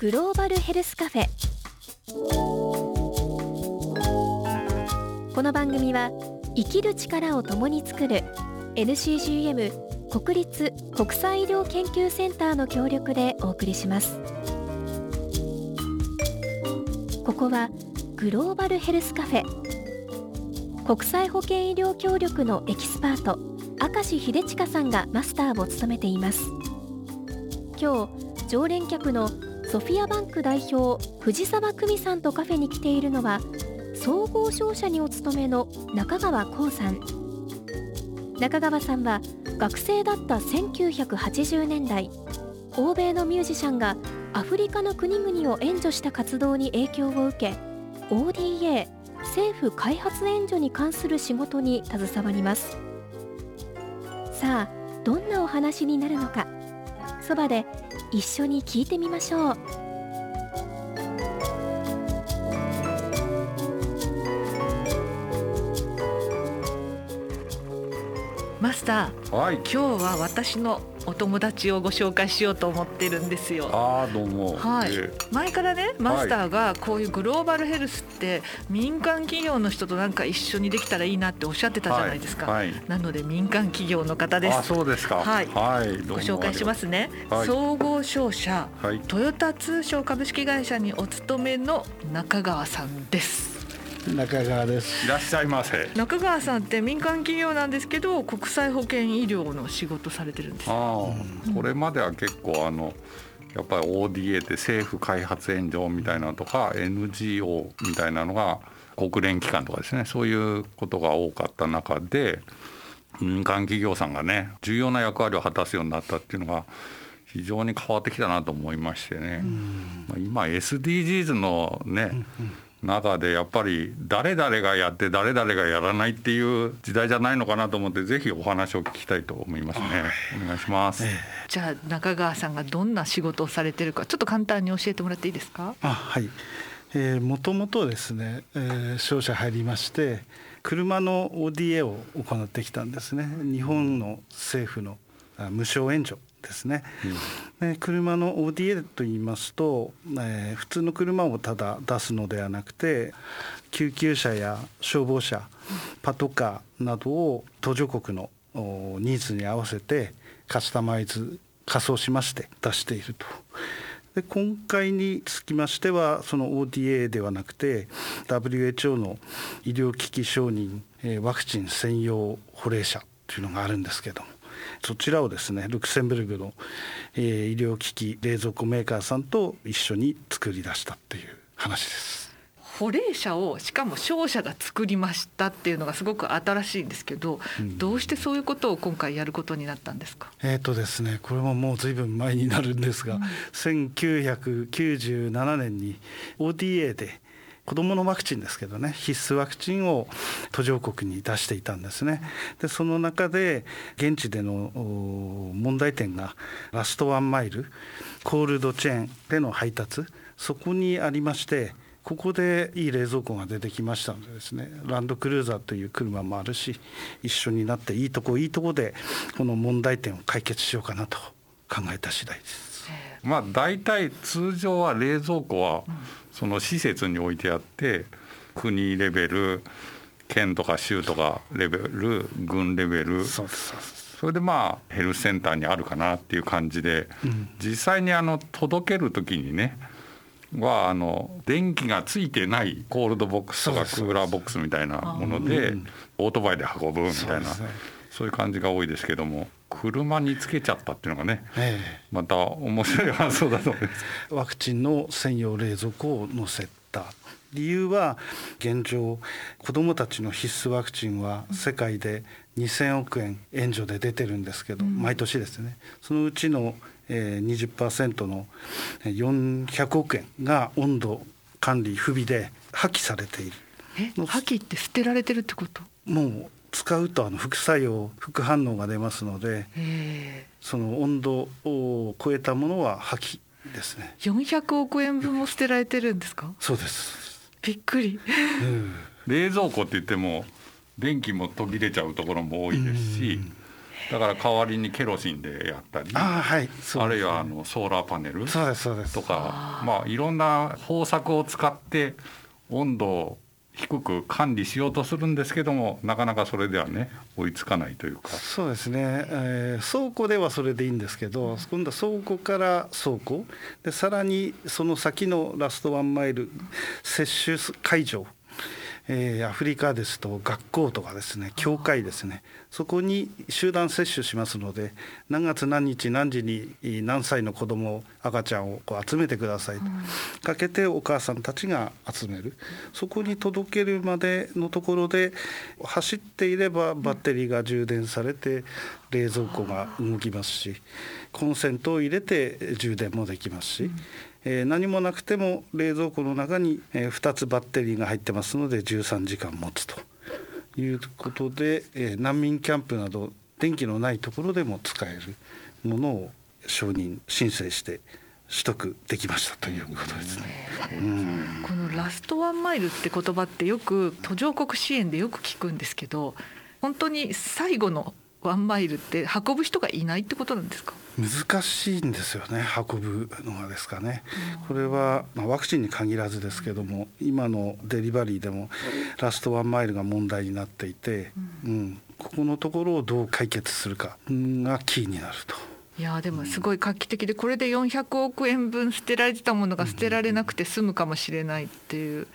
グローバルヘルスカフェ。この番組は生きる力を共に作る NCGM 国立国際医療研究センターの協力でお送りします。ここはグローバルヘルスカフェ。国際保健医療協力のエキスパート明石秀親さんがマスターを務めています。今日常連客のソフィアバンク代表藤沢久美さんとカフェに来ているのは総合商社にお勤めの中川光さん。中川さんは学生だった1980年代欧米のミュージシャンがアフリカの国々を援助した活動に影響を受け ODA 政府開発援助に関する仕事に携わります。さあどんなお話になるのか。そばで一緒に聞いてみましょう。マスター、はい。今日は私のお友達をご紹介しようと思ってるんですよ。ああどうも。はいえ前からねマスターがこういうグローバルヘルスって民間企業の人となんか一緒にできたらいいなっておっしゃってたじゃないですか、はいはいなので民間企業の方であすそうですか。はいはい。どうもご紹介しますね、はい総合商社はい。トヨタ通商株式会社にお勤めの中川さんです中川です。いらっしゃいませ。中川さんって民間企業なんですけど国際保険医療の仕事されてるんですああ、これまでは結構あの。やっぱり ODA って政府開発援助みたいなのとか NGO みたいなのが国連機関とかですねそういうことが多かった中で民間企業さんがね重要な役割を果たすようになったっていうのが非常に変わってきたなと思いましてね、まあ今 SDGs のね、中でやっぱり誰々がやって誰々がやらないっていう時代じゃないのかなと思ってぜひお話を聞きたいと思いますね。お願いします。じゃあ中川さんがどんな仕事をされてるかちょっと簡単に教えてもらっていいですか？あ、はい。えー、もともとですね、えー、商社入りまして、車の ODA を行ってきたんですね。日本の政府のあ無償援助ですね。で車の ODA と言いますと、えー普通の車をただ出すのではなくて救急車や消防車パトカーなどを途上国のニーズに合わせてカスタマイズ仮装しまして出していると。で今回につきましてはその ODA ではなくて WHO の医療機器承認ワクチン専用保冷車というのがあるんですけどもそちらをですねルクセンブルグの、えー医療機器冷蔵庫メーカーさんと一緒に作り出したっていう話です。保冷車をしかも商社が作りましたっていうのがすごく新しいんですけど、どうしてそういうことを今回やることになったんですか？えーとですね、これももうずいぶん前になるんですが、1997年に ODA で子どものワクチンですけどね必須ワクチンを途上国に出していたんですねでその中で現地での問題点がラストワンマイルコールドチェーンでの配達そこにありましてここでいい冷蔵庫が出てきましたのでですねランドクルーザーという車もあるし一緒になっていいとこいいとこでこの問題点を解決しようかなと考えた次第です。まあ大体通常は冷蔵庫はその施設に置いてあって国レベル県とか州とかレベル軍レベル。それでまあヘルスセンターにあるかなっていう感じで、実際にあの届ける時にねはあの電気がついてないコールドボックスとかクーラーボックスみたいなものでオートバイで運ぶみたいなそういう感じが多いですけども車につけちゃったっていうのがねえまた面白い発想だと思います。えワクチンの専用冷蔵庫を載せた理由は現状子どもたちの必須ワクチンは世界で2,000億円援助で出てるんですけど、毎年ですね。そのうちのえー20%のえー400億円が温度管理不備で破棄されている。え破棄って捨てられてるってこと？もう使うとあの副作用副反応が出ますのでえ。その温度を超えたものは破棄ですね。え400億円分も捨てられてるんですか？そうです、びっくり。うん。冷蔵庫って言っても電気も途切れちゃうところも多いですしだから代わりにケロシンでやったりあはい。あるいはあのソーラーパネルそうですそうです。とかまあいろんな方策を使って温度を低く管理しようとするんですけどもなかなかそれではね追いつかないというか。そうですね、えー、倉庫ではそれでいいんですけど今度は倉庫から倉庫。でさらにその先のラストワンマイル接種会場えー、アフリカですと学校とかですね教会ですね。そこに集団接種しますので何月何日何時に何歳の子供赤ちゃんをこう集めてくださいと、かけてお母さんたちが集める。そこに届けるまでのところで走っていればバッテリーが充電されて冷蔵庫が動きますしコンセントを入れて充電もできますし。えー、何もなくても冷蔵庫の中に、えー、2つバッテリーが入ってますので13時間持つということで、えー、難民キャンプなど電気のないところでも使えるものを承認申請して取得できましたということですね。うん、このラストワンマイルって言葉ってよく途上国支援でよく聞くんですけど本当に最後のワンマイルって運ぶ人がいないってことなんですか？難しいんですよね運ぶのがですかね、これは、まあ、ワクチンに限らずですけども今のデリバリーでもラストワンマイルが問題になっていて、うん、うん、ここのところをどう解決するかがキーになると。いやでもすごい画期的でこれで400億円分捨てられてたものが捨てられなくて済むかもしれないっていう。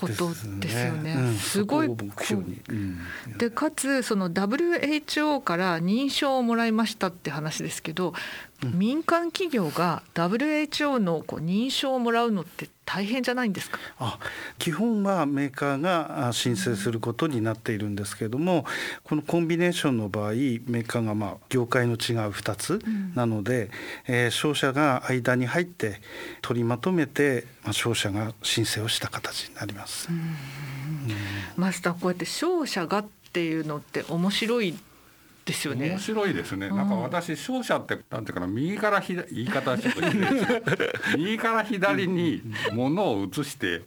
ことですよね。すごいうん、でかつその WHO から認証をもらいましたって話ですけど、うん、民間企業が WHO のこう認証をもらうのって大変じゃないんですか？あ基本はメーカーが申請することになっているんですけれども、このコンビネーションの場合メーカーがまあ業界の違う2つなので、うん、えー、商社が間に入って取りまとめて、まあ、商社が申請をした形になります。うん、マスターこうやって商社がっていうのって面白いですよね。面白いですね。なんか私勝者ってなんていうかな右から左言い方ちょっと右から左に物を移して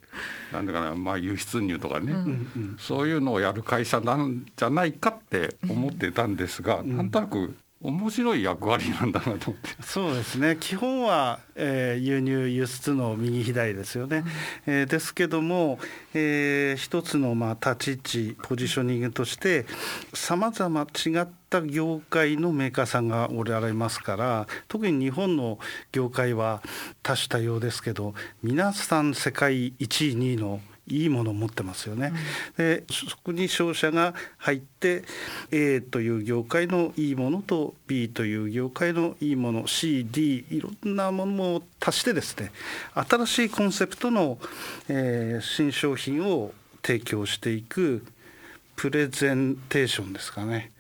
なんていうかなまあ輸出入とかね、うん、そういうのをやる会社なんじゃないかって思ってたんですが、うん、なんとなく面白い役割なんだなと思って。そうですね。基本は、えー、輸入輸出の右左ですよね、うん、えー、ですけども、えー、一つのまあ立ち位置ポジショニングとしてさまざま違った業界のメーカーさんがおられますから特に日本の業界は多種多様ですけど皆さん世界1位2位のいいものを持ってますよね。うん、でそこに商社が入って A という業界のいいものと B という業界のいいもの CD いろんなものを足してですね新しいコンセプトの、えー、新商品を提供していくプレゼンテーションですかね。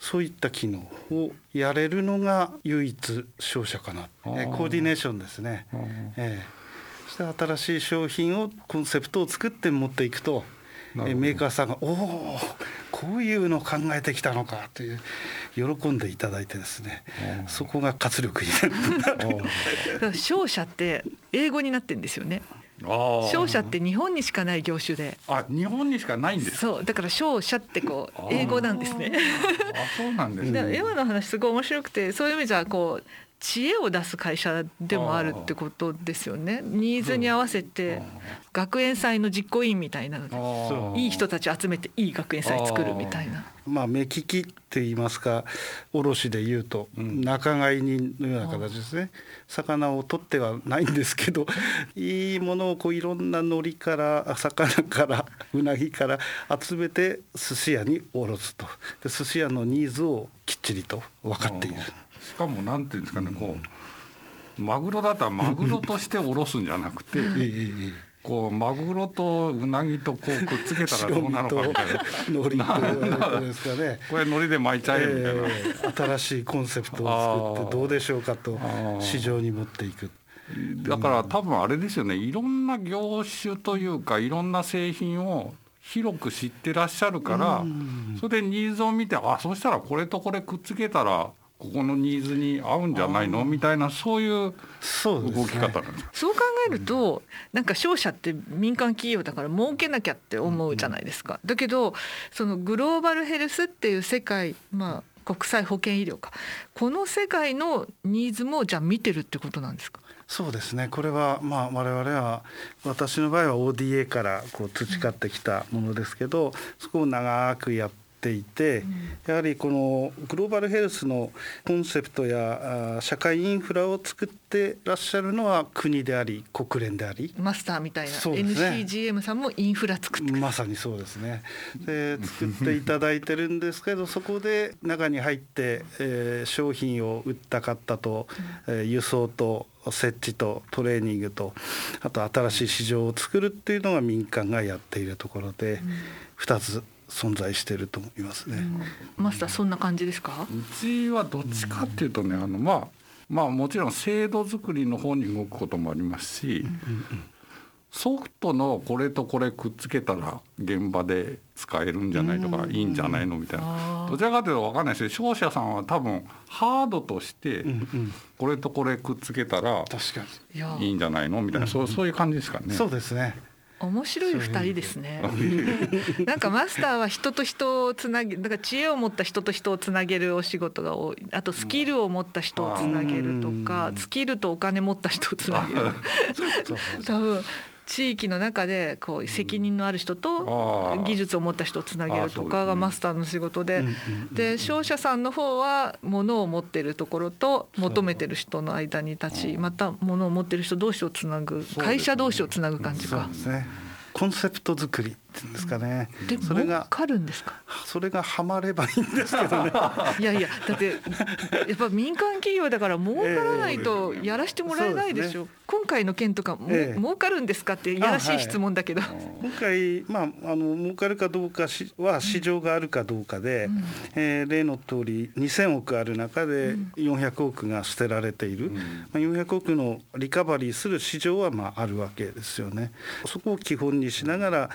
そういった機能をやれるのが唯一商社かな、えー、コーディネーションですね。えーして新しい商品をコンセプトを作って持っていくとメーカーさんが「おおこういうのを考えてきたのか」という喜んでいただいてですね。そこが活力になる。商社って英語になってんですよね。商社って日本にしかない業種で。あ日本にしかないんですそうだから商社ってこう英語なんですね。あそうなんですね。今の話すごい面白くてそういう意味じゃこう知恵を出す会社でもあるってことですよね。ニーズに合わせて学園祭の実行委員みたいな。のでいい人たち集めていい学園祭作るみたいな。まあ目利きって言いますか卸で言うと仲買人のような形ですね。魚を取ってはないんですけど いいものをこういろんな海苔から魚からうなぎから集めて寿司屋に卸すと。で寿司屋のニーズをきっちりと分かっている。しかもなんていうんですかねこうマグロだったらマグロとしておろすんじゃなくて。こうマグロとうなぎとこうくっつけたらどうなのかみたいな。ね。これ海苔で巻いちゃえみたいな、えー、新しいコンセプトを作ってどうでしょうかと市場に持っていく。だから多分あれですよねいろんな業種というかいろんな製品を広く知ってらっしゃるからそれでニーズを見てあそしたらこれとこれくっつけたらここのニーズに合うんじゃないの？みたいなそういう動き方なんです。そう、ね,、考えると、なんか商社って民間企業だから儲けなきゃって思うじゃないですか。だけどそのグローバルヘルスっていう世界まあ国際保険医療か。この世界のニーズもじゃあ見てるってことなんですか？そうですね。これはまあ我々は私の場合は ODA からこう培ってきたものですけどそこを長くやっていて、やはりこのグローバルヘルスのコンセプトや社会インフラを作ってらっしゃるのは国であり国連であり。マスターみたいな、ね、NCGM さんもインフラ作って。まさにそうですね。で作っていただいてるんですけどそこで中に入って、えー、商品を売った方と、えー、輸送と設置とトレーニングとあと新しい市場を作るっていうのが民間がやっているところで、2つ存在していると思いますね。マスターそんな感じですか？うちはどっちかっていうとね、あのまあまあもちろん制度作りの方に動くこともありますし、ソフトのこれとこれくっつけたら現場で使えるんじゃないとかいいんじゃないのみたいな。どちらかというと分かんないですけど商社さんは多分ハードとしてこれとこれくっつけたらいいんじゃないのみたいな。そうそういう感じですかね。そうですね面白い二人ですね。なんかマスターは人と人をつなげ、だから知恵を持った人と人をつなげるお仕事が多い。あとスキルを持った人をつなげるとか、スキルとお金持った人をつなげる。多分地域の中でこう責任のある人と技術を持った人をつなげるとかがマスターの仕事でで商社さんの方は物を持ってるところと求めてる人の間に立ちまた物を持ってる人同士をつなぐ会社同士をつなぐ感じか。コンセプト作りっていうんですかね。でそれがかるんですか？それがハマればいいんですけどね。いやいやだってやっぱ民間企業だから儲からないと やらしてもらえないでしょ。えー今回の件とかも、えー、儲かるんですかっていやらしい質問だけど、はい、今回まああの儲かるかどうかは市場があるかどうかで、うん、えー、例の通り2000億ある中で400億が捨てられている、うん、まあ、400億のリカバリーする市場はまああるわけですよね。そこを基本にしながら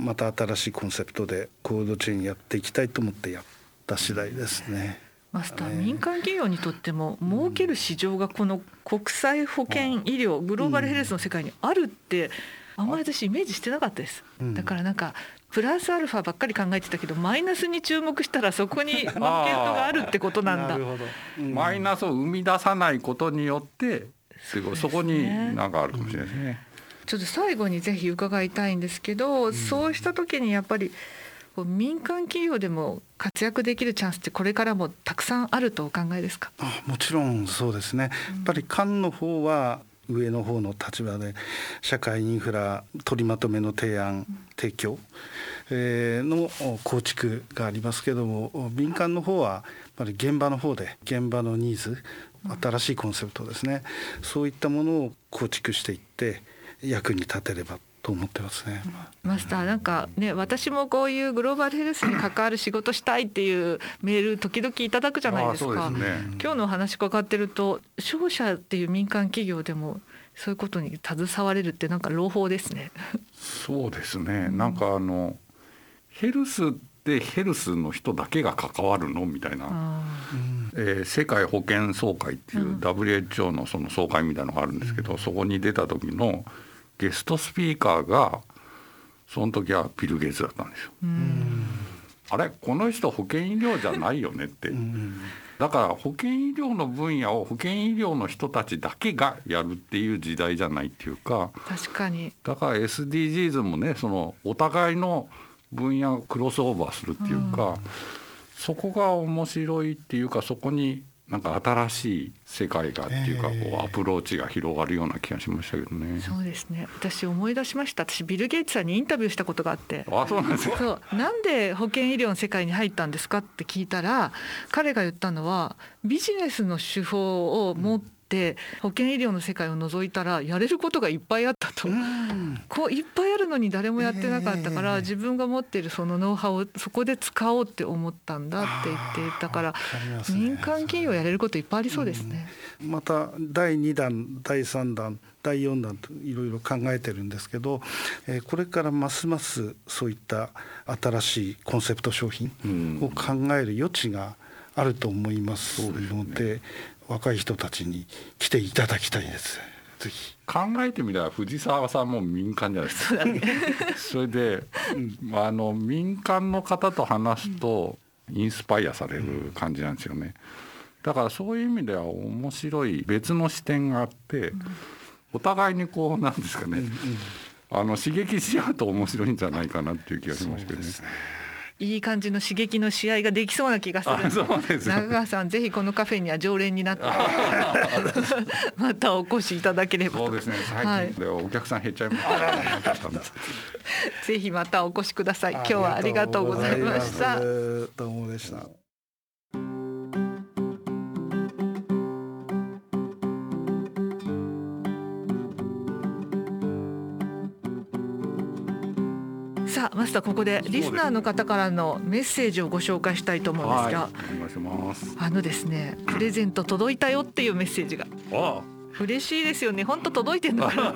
また新しいコンセプトでコードチェーンやっていきたいと思ってやった次第ですね。マスター、民間企業にとっても儲ける市場がこの国際保険医療グローバルヘルスの世界にあるってあんまり私イメージしてなかったです。だからなんかプラスアルファばっかり考えてたけどマイナスに注目したらそこに マーケットがあるってことなんだ。うん、マイナスを生み出さないことによってすごいそこになんかあるかもしれないですね。ちょっと最後にぜひ伺いたいんですけど、うん、そうした時にやっぱり民間企業でも活躍できるチャンスってこれからもたくさんあるとお考えですか？あもちろんそうですね、やっぱり官の方は上の方の立場で社会インフラ取りまとめの提案、提供、えー、の構築がありますけども民間の方はやっぱり現場の方で現場のニーズ新しいコンセプトですね。そういったものを構築していって役に立てればと思ってますね。マスターなんかね私もこういうグローバルヘルスに関わる仕事したいっていうメール時々いただくじゃないですか。すね、今日のお話伺ってると商社っていう民間企業でもそういうことに携われるってなんか朗報ですね。そうですね。なんかあのヘルスってヘルスの人だけが関わるのみたいな、えー、世界保健総会っていう WHO のその総会みたいのがあるんですけど、そこに出た時のゲストスピーカーがその時はビル・ゲイツだったんですよ。あれ？この人保険医療じゃないよねって。だから保険医療の分野を保険医療の人たちだけがやるっていう時代じゃないっていうか。確かに。だから SDGs もねそのお互いの分野をクロスオーバーするっていうか、うん、そこが面白いっていうかそこになんか新しい世界がっていうかこうアプローチが広がるような気がしましたけどね。そうですね。私思い出しました。私ビルゲイツさんにインタビューしたことがあって。あ、そうなんですか？そう、なんで保険医療の世界に入ったんですかって聞いたら、彼が言ったのはビジネスの手法を持って、って保険医療の世界を除いたらやれることがいっぱいあったと、うん、こういっぱいあるのに誰もやってなかったから、えー、自分が持っているそのノウハウをそこで使おうって思ったんだって言ってたから、ね、民間企業やれることいっぱいありそうですね。うん、また第2弾第3弾第4弾といろいろ考えてるんですけど、えー、これからますますそういった新しいコンセプト商品を考える余地があると思いますので、ね、若い人たちに来ていただきたいです。ぜひ考えてみれば藤沢さんも民間じゃないですか。そ、ね、れで、うん、あの民間の方と話すと、インスパイアされる感じなんですよね。だからそういう意味では面白い別の視点があって、お互いにこうなんですかね、あの刺激し合うと面白いんじゃないかなっていう気がしますけどね。いい感じの刺激の試合ができそうな気がする。そうです中川さんぜひこのカフェには常連になって。またお越しいただければそうですね。最近でお客さん減っちゃいました、ぜひまたお越しください。今日はありがとうございました。どうもでしたさあマスターここでリスナーの方からのメッセージをご紹介したいと思うんですが、はい、あのですねプレゼント届いたよっていうメッセージが嬉しいですよね。本当届いてんのか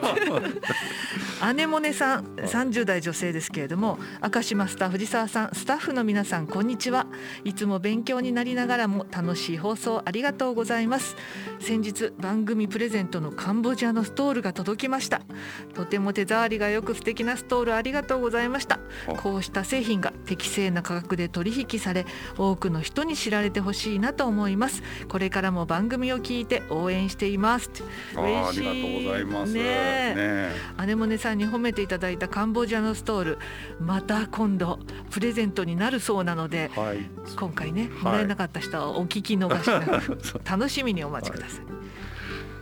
な 姉もねさん30代女性ですけれども明石マスター藤沢さんスタッフの皆さんこんにちは。いつも勉強になりながらも楽しい放送ありがとうございます。先日番組プレゼントのカンボジアのストールが届きました。とても手触りがよく素敵なストールありがとうございました。こうした製品が適正な価格で取引され多くの人に知られてほしいなと思います。これからも番組を聞いて応援していますありがとうございます。ねね姉もねさんに褒めていただいたカンボジアのストールまた今度プレゼントになるそうなので、はい、今回ねもらえなかった人はお聞き逃しなく、楽しみにお待ちください、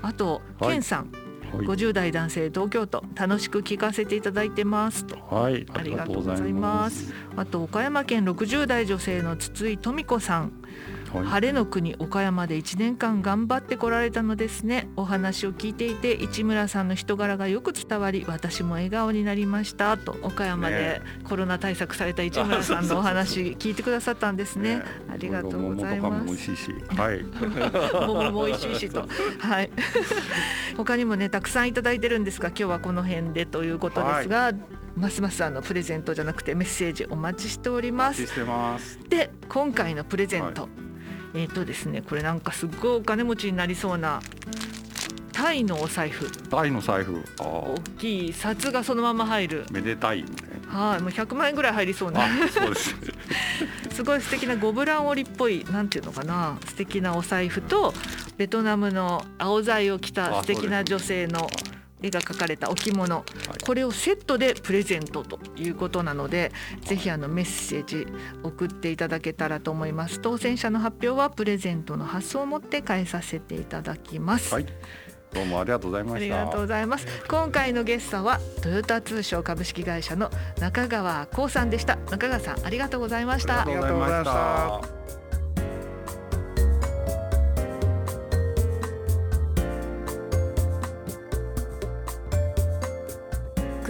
あと、ケンさんはい、50代男性東京都楽しく聞かせていただいてますと、はい、ありがとうございます。あと岡山県60代女性の筒井富子さんはい、晴れの国岡山で1年間頑張ってこられたのですね。お話を聞いていて市村さんの人柄がよく伝わり私も笑顔になりました。と岡山でコロナ対策された市村さんのお話聞いてくださったんですね、ね、ありがとうございます。美味しいしはい。桃も美味しいしと。はい。他にもねたくさんいただいてるんですが今日はこの辺でということですが、はい。ますますあのプレゼントじゃなくてメッセージお待ちしております。で今回のプレゼント、はい、えっ、ー、とですねこれなんかすっごいお金持ちになりそうなタイのお財布。タイの財布。大きい札がそのまま入る。めでたい、はい、もう100万円ぐらい入りそうな。そうです すごい素敵なゴブラン織っぽいなんていうのかな素敵なお財布とベトナムの青材を着た素敵な女性の絵が描かれた置物、はい、これをセットでプレゼントということなのでぜひあのメッセージ送っていただけたらと思います当選者の発表はプレゼントの発送をもって返させていただきます、はいどうもありがとうございましありがとうございます。今回のゲストはトヨタ通商株式会社の中川光さんでした。中川さんありがとうございました。ありがとうございました。